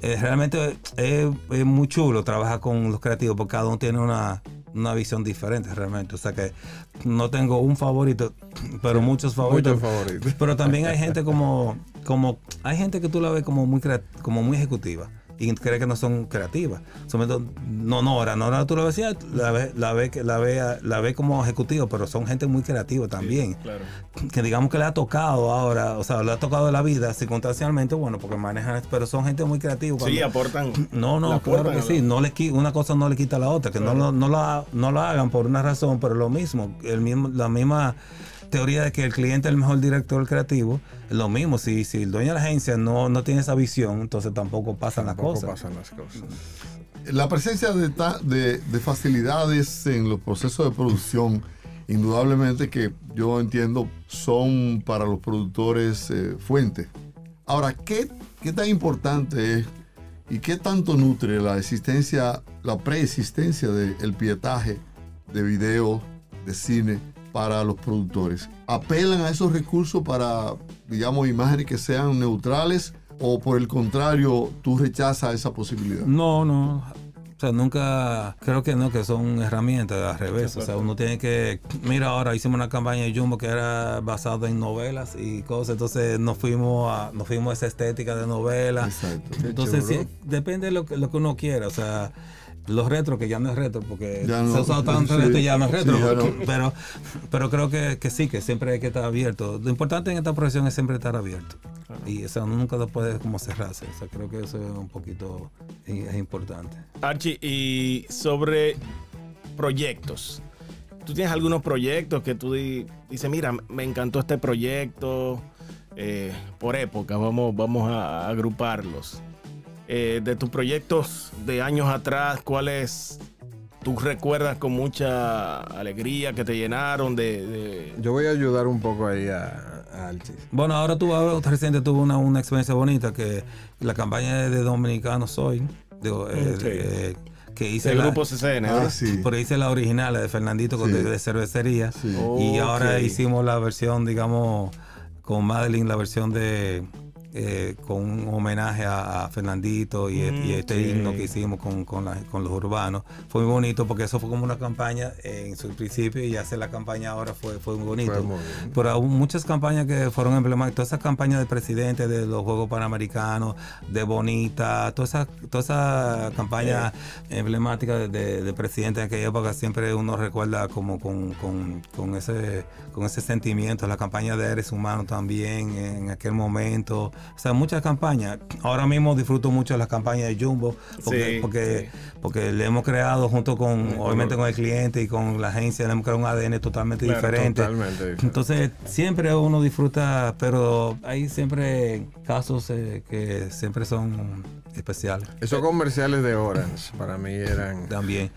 eh, realmente es, es muy chulo trabajar con los creativos porque cada uno tiene una, una visión diferente realmente. O sea que no tengo un favorito, pero muchos favoritos. Muchos favoritos. Pero también hay gente como, como, hay gente que tú la ves como muy, como muy ejecutiva y cree que no son creativas. No, Nora, Nora tú la ves, la ve, la ve, la ve, la ve como ejecutiva, pero son gente muy creativa también. Claro. Que digamos que le ha tocado ahora, o sea, le ha tocado de la vida circunstancialmente, bueno, porque manejan, pero son gente muy creativa. Sí, Cuando- aportan. no, no, aportan claro que la- sí. No le, qui- una cosa no le quita a la otra, que no, lo, no, lo, ha- no lo hagan por una razón, pero lo mismo, el mismo, la misma teoría de que el cliente es el mejor director creativo, lo mismo. Si, si el dueño de la agencia no, no tiene esa visión, entonces tampoco pasan las cosas. pasan las cosas. La presencia de, de- de facilidades en los procesos de producción, indudablemente que yo entiendo son para los productores eh, fuente. Ahora, ¿qué, ¿qué tan importante es y qué tanto nutre la existencia, la preexistencia del pietaje de video, de cine para los productores? ¿Apelan a esos recursos para, digamos, imágenes que sean neutrales o por el contrario, tú rechazas esa posibilidad? No, no. O sea, nunca, creo que no, que son herramientas al revés. O sea, uno tiene que, mira, ahora hicimos una campaña de Jumbo que era basada en novelas y cosas, entonces nos fuimos a, nos fuimos a esa estética de novela. Exacto. Entonces, sí, depende de lo que, lo que uno quiera. O sea, los retro, que ya no es retro, porque Ya se ha usado tanto sí, esto y ya no es retro. sí, ya no. Pero, pero creo que, que sí, que siempre hay que estar abierto. Lo importante en esta profesión es siempre estar abierto. Y o sea, nunca puede como cerrarse. O sea, creo que eso es un poquito es importante. Archie, y sobre proyectos. ¿Tú tienes algunos proyectos que tú di- dices, mira, me encantó este proyecto? eh, por época, vamos, vamos a agruparlos. Eh, de tus proyectos de años atrás, ¿cuáles tú recuerdas con mucha alegría que te llenaron de... de- Yo voy a ayudar un poco ahí a, a Alchis. Bueno, ahora tú ahora reciente tuve una, una experiencia bonita que la campaña de Dominicano Soy, digo, eh, Ok. eh, que hice el la, grupo CCN, Ah, pero hice la original, la de Fernandito con Sí. de, de cervecería. Sí. Y ahora hicimos la versión, digamos, con Madeline, la versión de eh, con un homenaje a, a Fernandito y, Mm, y este himno que hicimos con, con, la- con los urbanos. Fue muy bonito porque eso fue como una campaña en su principio y hacer la campaña ahora fue, fue muy bonito. Fue muy bien. Pero muchas campañas que fueron emblemáticas, todas esas campañas de presidente de los Juegos Panamericanos, de Bonita, toda esa, toda esa campaña emblemática de, de, de presidente en aquella época siempre uno recuerda como con, con, con ese, con ese sentimiento, la campaña de Eres Humano también en aquel momento, o sea, muchas campañas. Ahora mismo disfruto mucho las campañas de Jumbo, porque, Sí, porque, porque le hemos creado junto con, obviamente con el cliente y con la agencia, le hemos creado un ADN totalmente Claro, diferente. Totalmente. diferente. Entonces, siempre uno disfruta, pero hay siempre casos eh, que siempre son especiales Esos comerciales de Orange para mí eran, también.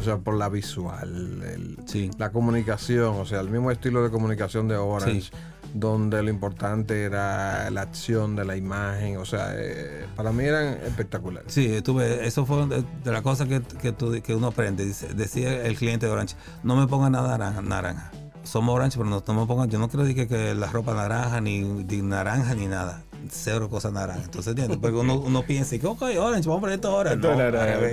o sea, por la visual, el- Sí. la comunicación, o sea, el mismo estilo de comunicación de Orange. Sí. Donde lo importante era la acción de la imagen. O sea, eh, para mí eran espectaculares. Sí, estuve, eso fue de, las cosas que, que, que uno aprende. Dice- decía el cliente de Orange, no me pongan nada naranja. naranja. Somos Orange, pero no, no me pongan, yo no quiero decir que, que la ropa naranja, ni, ni naranja, ni nada. Cero cosas naranja. Entonces, ¿entiendes? Porque uno, uno piensa, que, ok, Orange, vamos a poner esto ahora. No.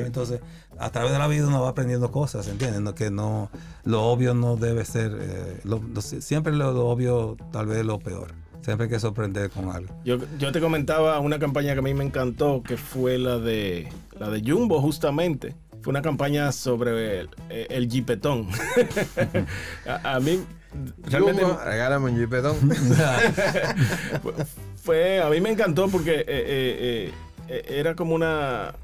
Entonces, a través de la vida uno va aprendiendo cosas, ¿entiendes? No, que no, lo obvio no debe ser, eh, lo- lo- siempre lo, lo obvio tal vez lo peor. Siempre hay que sorprender con algo. Yo, yo te comentaba una campaña que a mí me encantó, que fue la de la de Jumbo, justamente. Fue una campaña sobre el, el jipetón. a, a mí realmente Jumbo, regálame un jipetón. fue, a mí me encantó porque eh, eh, eh, era como una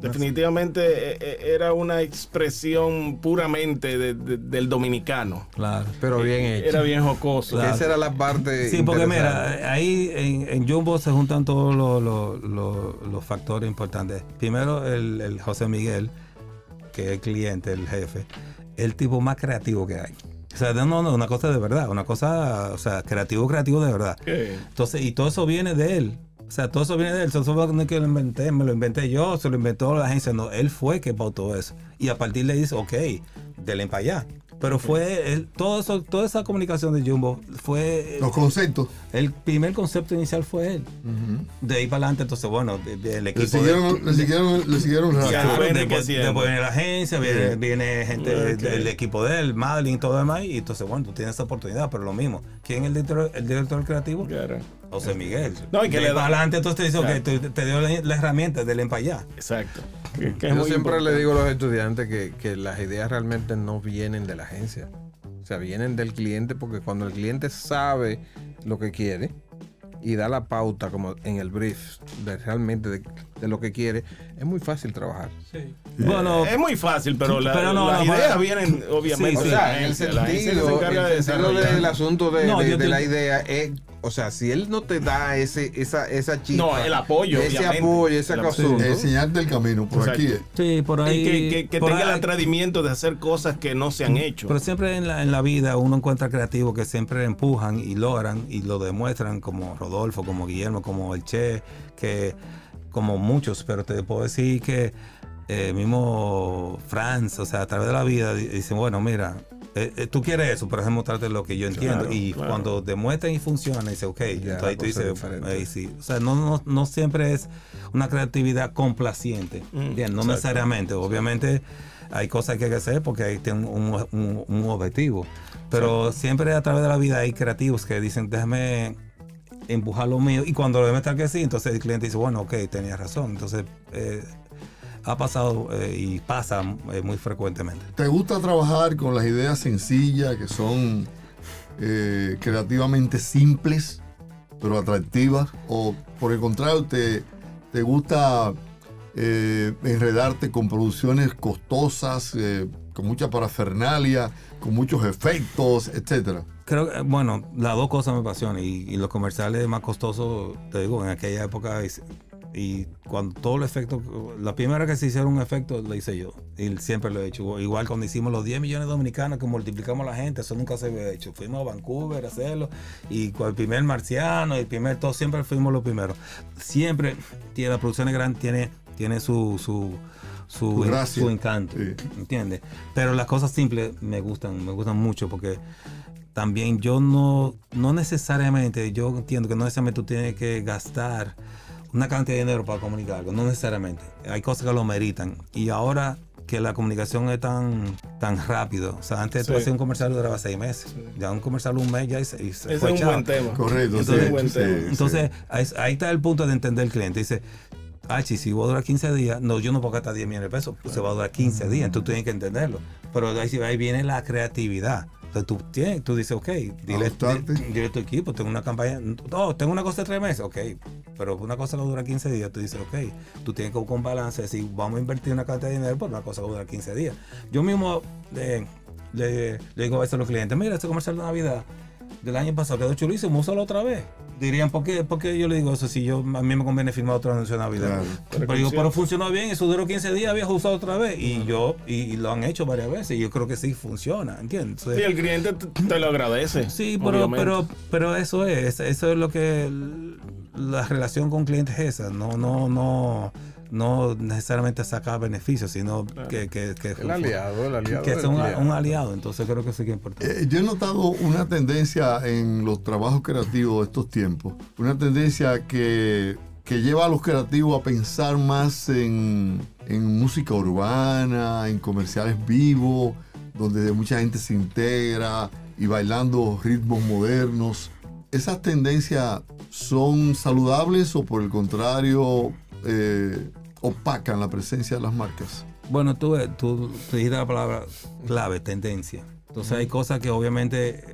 definitivamente eh, eh, era una expresión puramente de- de- del dominicano. Claro. Pero bien hecho. Era bien jocoso. Claro. Esa era la parte. Sí, porque mira, ahí en, en Jumbo se juntan todos los, los- los- los factores importantes. Primero, el, el José Miguel, que es el cliente, el jefe, el tipo más creativo que hay. O sea, no, no, una cosa de verdad, una cosa, o sea, creativo, creativo de verdad. Entonces, y todo eso viene de él. O sea, todo eso viene de él. Eso no es que lo inventé, me lo inventé yo, se lo inventó la agencia. No, él fue que pautó eso. Y a partir de ahí dice, ok, denle para allá. Pero fue él, todo eso, toda esa comunicación de Jumbo fue Los conceptos. el primer concepto inicial fue él. De ahí para adelante, entonces, bueno, de- de- el Le equipo. siguieron, de, le siguieron, le siguieron Ya, después, viene la agencia, viene, viene gente Ok. del equipo de él, Madeline y todo demás. Y entonces, bueno, tú tienes esa oportunidad, pero lo mismo. ¿Quién es el director, el director creativo? Claro. José Miguel. No, y que de le da- para adelante, entonces te dice, Claro. ok, te, te dio la, la herramienta de para allá. Exacto. Que- Yo muy siempre le digo a los estudiantes que, que las ideas realmente no vienen de la agencia. O sea, vienen del cliente porque cuando el cliente sabe lo que quiere y da la pauta como en el brief de realmente de, de lo que quiere, es muy fácil trabajar. Bueno, es muy fácil, pero, la- Pero no, las no, ideas vienen obviamente. Sí, O de la sea, en el. La sentido, se encarga el de sentido del asunto de, No, de- yo de te- la idea es, o sea, si él no te da ese, esa, esa chispa, No, el apoyo, ese obviamente. apoyo, ese El asunto, Enseñarte el camino por Exacto. aquí. eh. sí, por ahí. Y que, que- que por tenga el atrevimiento de hacer cosas que no se han hecho. Pero siempre en la, en la vida uno encuentra creativos que siempre empujan y logran y lo demuestran, como Rodolfo, como Guillermo, como el Che, que como muchos, pero te puedo decir que eh, mismo Franz, o sea, a través de la vida, di- dicen, bueno, mira, eh, eh, tú quieres eso, pero déjame mostrarte lo que yo entiendo. Claro, y claro. cuando demuestran y funciona, dice, ok, entonces la ahí tú dices, ahí sí. O sea, no, no, no siempre es una creatividad complaciente, Mm, bien, no exacto. necesariamente, obviamente hay cosas que hay que hacer porque hay un, un- un objetivo. Pero siempre a través de la vida hay creativos que dicen, déjame empujar lo mío. Y cuando lo demuestran que sí, entonces el cliente dice, bueno, ok, tenía razón. Entonces eh, ha pasado eh, y pasa eh, muy frecuentemente. ¿Te gusta trabajar con las ideas sencillas que son eh, creativamente simples pero atractivas? ¿O por el contrario, te, te gusta enredarte con producciones costosas, con mucha parafernalia, con muchos efectos, etcétera? Creo que, bueno, las dos cosas me apasionan. Y, y los comerciales más costosos, te digo, en aquella época. Y, cuando todo el efecto, la primera que se hicieron un efecto lo hice yo. Y siempre lo he hecho. Igual cuando hicimos los 10 millones de dominicanos que multiplicamos a la gente, eso nunca se había hecho. Fuimos a Vancouver a hacerlo. Y con el primer marciano, el primer todo, siempre fuimos los primeros. Siempre tiene la producción grande, tiene, tiene su. su su encanto, Sí. ¿entiendes? Pero las cosas simples me gustan, me gustan mucho porque también yo no, no necesariamente, yo entiendo que no necesariamente tú tienes que gastar una cantidad de dinero para comunicar algo, no necesariamente. Hay cosas que lo meritan. Y ahora que la comunicación es tan, tan rápido, o sea, antes tú Sí. hacías un comercial y duraba seis meses, ya un comercial un mes ya y se, y se Ese fue es un buen tema. Correcto. Ese es sí, un buen tema. sí. Entonces, ahí, está el punto de entender el cliente. Dice, Archie, si vos durar 15 días, no, yo no puedo gastar 10 millones de pesos, pues se va a durar 15 días, entonces tú tienes que entenderlo. Pero ahí, ahí viene la creatividad. Entonces tú, tienes, tú dices, ok, dile, dile a tu equipo, tengo una campaña, no, tengo una cosa de tres meses, ok, pero una cosa que dura 15 días, tú dices, ok, tú tienes que buscar un balance, decir, vamos a invertir una cantidad de dinero por una cosa que dura 15 días. Yo mismo eh, le, le digo a veces a los clientes, mira, este comercial de Navidad, del año pasado quedó chulísimo, úsalo otra vez. Dirían, ¿por qué, ¿por qué yo le digo eso? Si yo, a mí me conviene firmar otro anuncio de Navidad. Claro. Pero, digo, pero funcionó bien, eso duró 15 días, había usado otra vez. Y yo, y, y lo han hecho varias veces, y yo creo que sí funciona, ¿entiendes? Sí, el cliente te, te lo agradece. Sí, pero, obviamente. pero, pero eso es, eso es lo que la relación con clientes es esa, no, no, no, no necesariamente sacar beneficios, sino que, que, que, El aliado, el aliado. que es un, aliado, entonces creo que sí que es importante. Eh, yo he notado una tendencia en los trabajos creativos de estos tiempos, una tendencia que, que lleva a los creativos a pensar más en, en música urbana, en comerciales vivos, donde mucha gente se integra y bailando ritmos modernos. ¿Esas tendencias son saludables o por el contrario eh, opacan la presencia de las marcas? Bueno, tú, tú, tú dijiste la palabra clave, tendencia. Entonces hay cosas que obviamente, eh,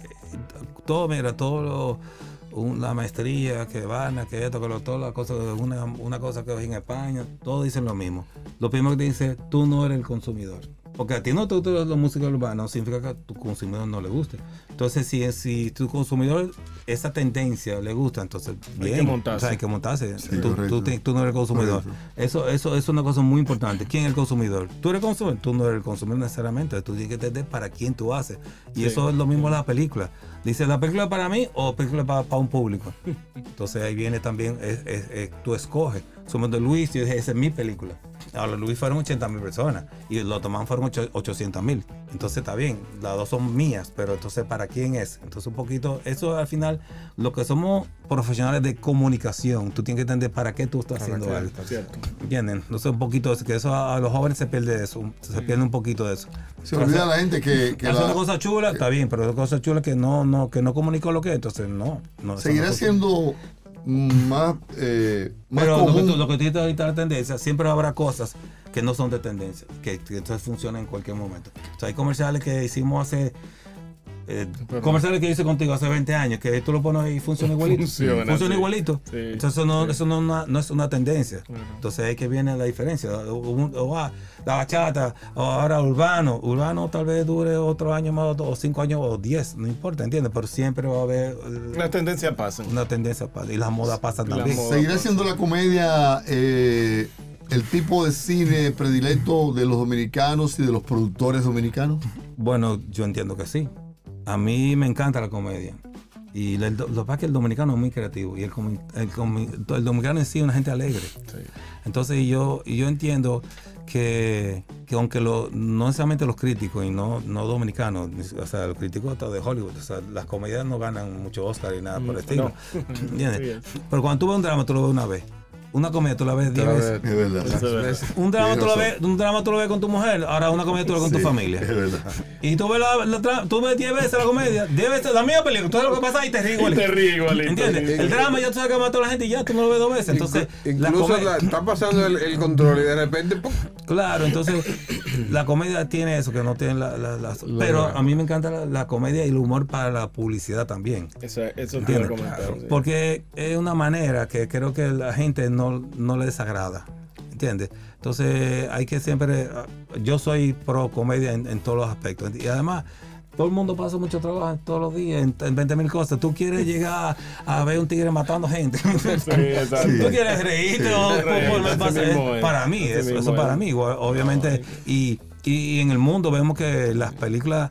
todo, mira, todo lo, la maestría, que van, que esto, que lo, todas las cosas, una, una cosa que ves en España, todos dicen lo mismo. Lo primero que te dice, tú no eres el consumidor. Porque a ti no te gusta la música urbana, no significa que a tu consumidor no le guste. Entonces, si, si tu consumidor esa tendencia le gusta, entonces Hay bien. que montarse. O sea, hay que montarse. Sí, tú, tú tú no eres consumidor. Correcto. Eso, eso, eso es una cosa muy importante. ¿Quién es el consumidor? Tú eres el consumidor, tú no eres el consumidor necesariamente. Tú tienes que entender para quién tú haces. Y Sí. eso es lo mismo en la película. Dice, ¿la película es para mí o película para, para un público? Entonces ahí viene también, es- es- es- tú escoges. Somos de Luis, yo dije, esa es mi película. Ahora, Luis fueron 80 mil personas y los Tomán fueron 800 mil. Entonces está bien, las dos son mías, pero entonces ¿para quién es? Entonces un poquito, eso al final, lo que somos profesionales de comunicación, tú tienes que entender para qué tú estás haciendo algo. ¿Entienden? No sé, un poquito, de que eso a, a los jóvenes se pierde eso, se pierde un poquito de eso. Se olvida la gente que, que hace la- una cosa chula, está bien, pero cosas chulas que no, no, que no comunico lo que es, entonces no. no seguirá no- siendo más, eh, más Pero lo que, lo que ahorita la tendencia, siempre habrá cosas que no son de tendencia, que, que entonces funcionan en cualquier momento. O sea, hay comerciales que hicimos hace. Eh, comerciales que hice contigo hace 20 años, que tú lo pones y funciona igualito. Funciona, Funciona sí. igualito. Sí, Entonces, eso, no, sí. eso no, es una- no es una tendencia. Entonces, ahí que viene la diferencia. O, o, ah, la bachata, o ahora urbano. Urbano tal vez dure otro año más, o cinco años, o diez, no importa, ¿entiendes? Pero siempre va a haber eh, Las tendencias pasan. una tendencia para, y las modas pasan la también. moda. Seguirá siendo la comedia eh, el tipo de cine predilecto de los dominicanos y de los productores dominicanos. Bueno, yo entiendo que sí. A mí me encanta la comedia. Y el- lo que pasa es que el dominicano es muy creativo. Y el, el, el dominicano en sí es una gente alegre. Sí. Entonces yo, yo entiendo que, que aunque lo, no necesariamente los críticos y no, no dominicanos, o sea, los críticos hasta de Hollywood, o sea, las comedias no ganan mucho Oscar y nada por el estilo. ¿Entiendes? Sí. Pero cuando tú ves un drama, tú lo ves una vez. Una comedia tú la ves Te diez la veces. ves Es verdad. Es. Un drama, tú lo razón. ves, un drama tú lo ves con tu mujer, ahora una comedia tú lo ves con Sí, tu familia. Es verdad. Y tú ves, la, la tra- tú ves 10 veces la comedia, 10 veces la misma película, todo lo que pasa y te ríes igual. Te ríes igualito. ¿Entiendes? El drama ya tú sabes que mató a la gente y ya tú no lo ves dos veces. Entonces, la Incluso la- está pasando el, el control y de repente ¡pum! claro, entonces la comedia tiene eso que no tiene la, la- La- Pero a mí me encanta la, la comedia y el humor para la publicidad también. Eso, eso sí. Porque es una manera que creo que la gente no, no le desagrada. ¿Entiendes? Entonces hay que siempre. Yo soy pro comedia en, en todos los aspectos. Y además, todo el mundo pasa mucho trabajo todos los días en, en 20 mil cosas. Tú quieres llegar a ver un tigre matando gente. Sí, exacto. Tú quieres reírte Sí. o por- para mí, eso, eso para mí, obviamente. Y, y en el mundo vemos que las películas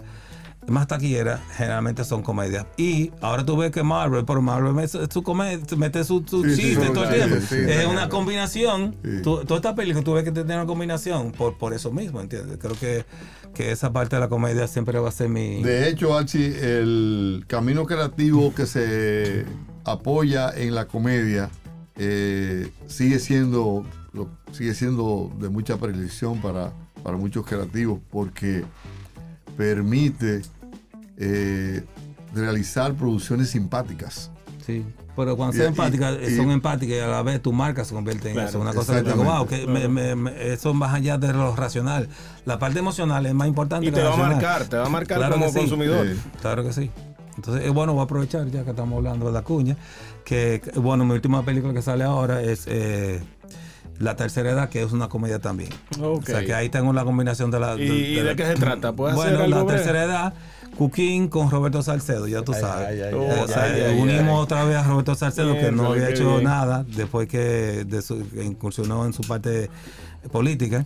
más taquilleras generalmente son comedias. Y ahora tú ves que Marvel, por Marvel mete su comedia, mete su, su Sí, sí, chiste sí, todo el tiempo. sí, es una combinación. Tú- toda esta película tú ves que tiene una combinación por, por eso mismo, ¿entiendes? Creo que, que esa parte de la comedia siempre va a ser mi... De hecho, Archie, el camino creativo que se apoya en la comedia eh, sigue siendo sigue siendo de mucha predilección para, para muchos creativos porque permite eh, realizar producciones simpáticas. Sí, pero cuando son empáticas, y- son empáticas y a la vez tu marca se convierte en Claro, eso. Una cosa que te digo, wow, que me- me- me- eso más allá de lo racional. La parte emocional es más importante Y que te va a marcar, te va a marcar Claro como que sí. consumidor. Eh, Claro que sí. Entonces, es bueno, voy a aprovechar ya que estamos hablando de la cuña, que, bueno, mi última película que sale ahora es eh, La Tercera Edad, que es una comedia también. O sea, que ahí tengo la combinación de la... ¿Y, y de qué se trata? ¿Puedes bueno, hacer algo la breve? tercera edad Cuquín con Roberto Salcedo, ya tú sabes. ay, ay, ay, o sea, ay, ay, unimos otra vez a Roberto Salcedo, que no había hecho bien. nada después que, de su- que incursionó en su parte política.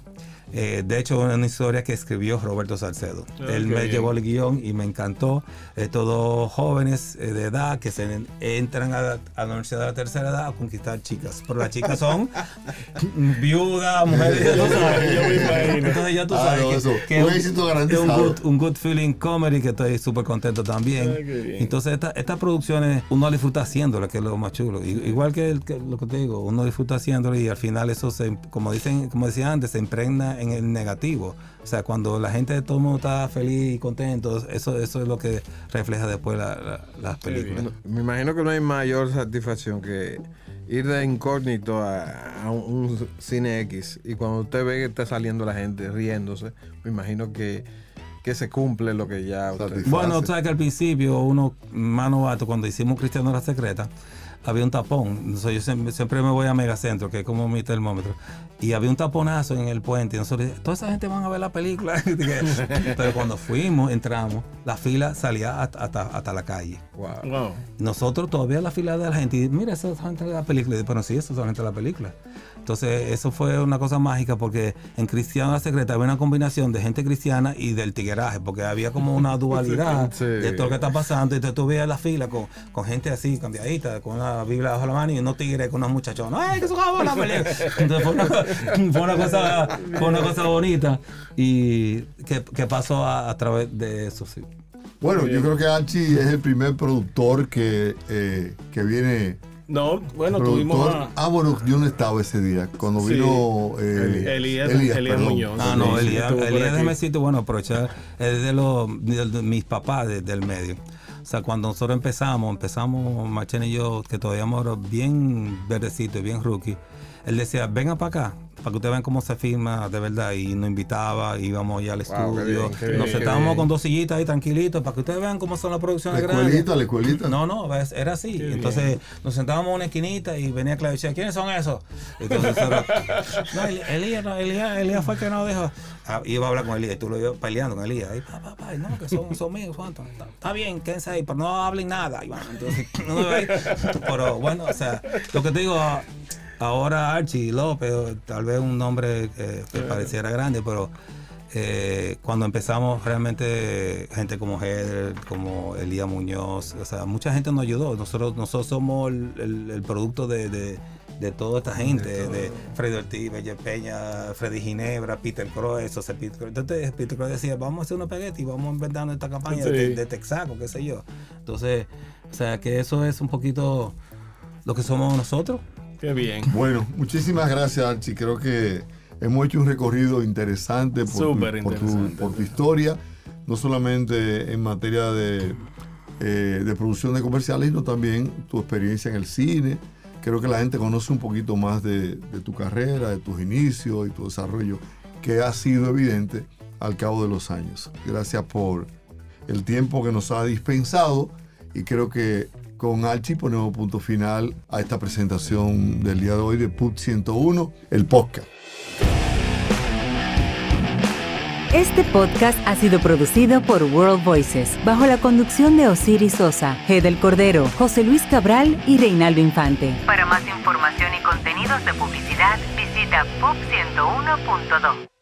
Eh, de hecho, una historia que escribió Roberto Salcedo. Ah, Él me bien. llevó el guion y me encantó. Estos dos jóvenes eh, de edad que se en- entran a, a la universidad de la tercera edad a conquistar chicas. Pero las chicas son viudas, mujeres. Yo me imagino. Entonces ya tú Ah, sabes no, que, eso, que un es éxito es un garantizado. good, un good feeling comedy que estoy súper contento también. Ah. Entonces esta- estas producciones uno disfruta haciéndolas, que es lo más chulo. Igual que, el- que lo que te digo, uno disfruta haciéndolo y al final eso se, como dicen, como decía antes, se impregna en el negativo. O sea, cuando la gente todo el mundo está feliz y contento, eso, eso es lo que refleja después la- la- las películas. Me imagino que no hay mayor satisfacción que ir de incógnito a, a un, un cine X y cuando usted ve que está saliendo la gente riéndose, me imagino que, que se cumple lo que ya usted... Bueno, tú sabes que al principio, uno más novato, cuando hicimos Cristiano la Secreta, había un tapón. Entonces, yo siempre, me voy a Megacentro, que es como mi termómetro. Y había un taponazo en el puente. Y nosotros, toda esa gente van a ver la película. Pero cuando fuimos, entramos, la fila salía hasta, hasta, hasta la calle. Wow. Wow. Nosotros todavía la fila de la gente, y mira, esa es gente de la película. Y yo, Pero sí, esa es la gente de la película. Entonces, eso fue una cosa mágica porque en Cristiano la Secreta había una combinación de gente cristiana y del tigueraje, porque había como una dualidad Sí. de todo lo que está pasando. Y entonces tú veías la fila con, con gente así, cambiadita, con una Biblia bajo la mano y unos tigres con unos muchachones. ¡Ay, que acabó la película! Entonces fue una, fue una cosa, fue una cosa bonita y que, que pasó a, a través de eso, sí. Bueno, yo creo que Archie es el primer productor que, eh, que viene. No, bueno, tuvimos a Ah, bueno, yo no estaba ese día. Cuando Sí. vino eh, Elías- Elías perdón. Muñoz. Ah, no, Elías, Elías déjame decirte, bueno, aprovechar, es de, los, de, de mis papás de- del medio. O sea, cuando nosotros empezamos, empezamos, Machen y yo, que todavía éramos bien verdecitos, bien rookie, él decía, vengan para acá, para que ustedes vean cómo se firma de verdad. Y nos invitaba, íbamos ya al Wow, qué estudio, bien, qué bien, nos qué sentábamos bien. con dos sillitas ahí tranquilitos, para que ustedes vean cómo son las La producciones grandes. escuelita, la escuelita. No, no, era así. Qué Entonces nos sentábamos en una esquinita y venía Claudio y decía, ¿quiénes son esos? Entonces nosotros, no, Elías, no, Elías, Elías fue el que nos dejó. Ah, iba a hablar con Elías y tú lo ibas peleando con Elías. Ahí, pa, pa, pa, no, que son, son míos, ¿cuánto? Está, está bien, quédense ahí, pero no hablen nada. Y bueno, entonces, no, pero bueno, o sea, lo que te digo, ahora Archie López, tal vez un nombre que pareciera grande, pero eh, cuando empezamos realmente gente como Heather, como Elías Muñoz, o sea, mucha gente nos ayudó. Nosotros, nosotros somos el, el- el producto de, de- de toda esta gente, de, Freddy Ortiz, Bella Peña, Freddy Ginebra, Peter Croix, José Peter Croix. Entonces Peter Croix decía, vamos a hacer unos espagueti, vamos a inventar esta campaña de, de Texaco, qué sé yo. Entonces, o sea, que eso es un poquito lo que somos nosotros. Qué bien. Bueno, muchísimas gracias, Archie. Creo que hemos hecho un recorrido interesante por, tu, Súper por tu- interesante. por tu historia, no solamente en materia de, eh, de producción de comerciales, sino también tu experiencia en el cine. Creo que la gente conoce un poquito más de, de tu carrera, de tus inicios y tu desarrollo, que ha sido evidente al cabo de los años. Gracias por el tiempo que nos ha dispensado y creo que con Archie ponemos punto final a esta presentación del día de hoy de PUT 101, el podcast. Este podcast ha sido producido por World Voices, bajo la conducción de Osiris Sosa, Gedel Cordero, José Luis Cabral y Reinaldo Infante. Para más información y contenidos de publicidad, visita pop101.do.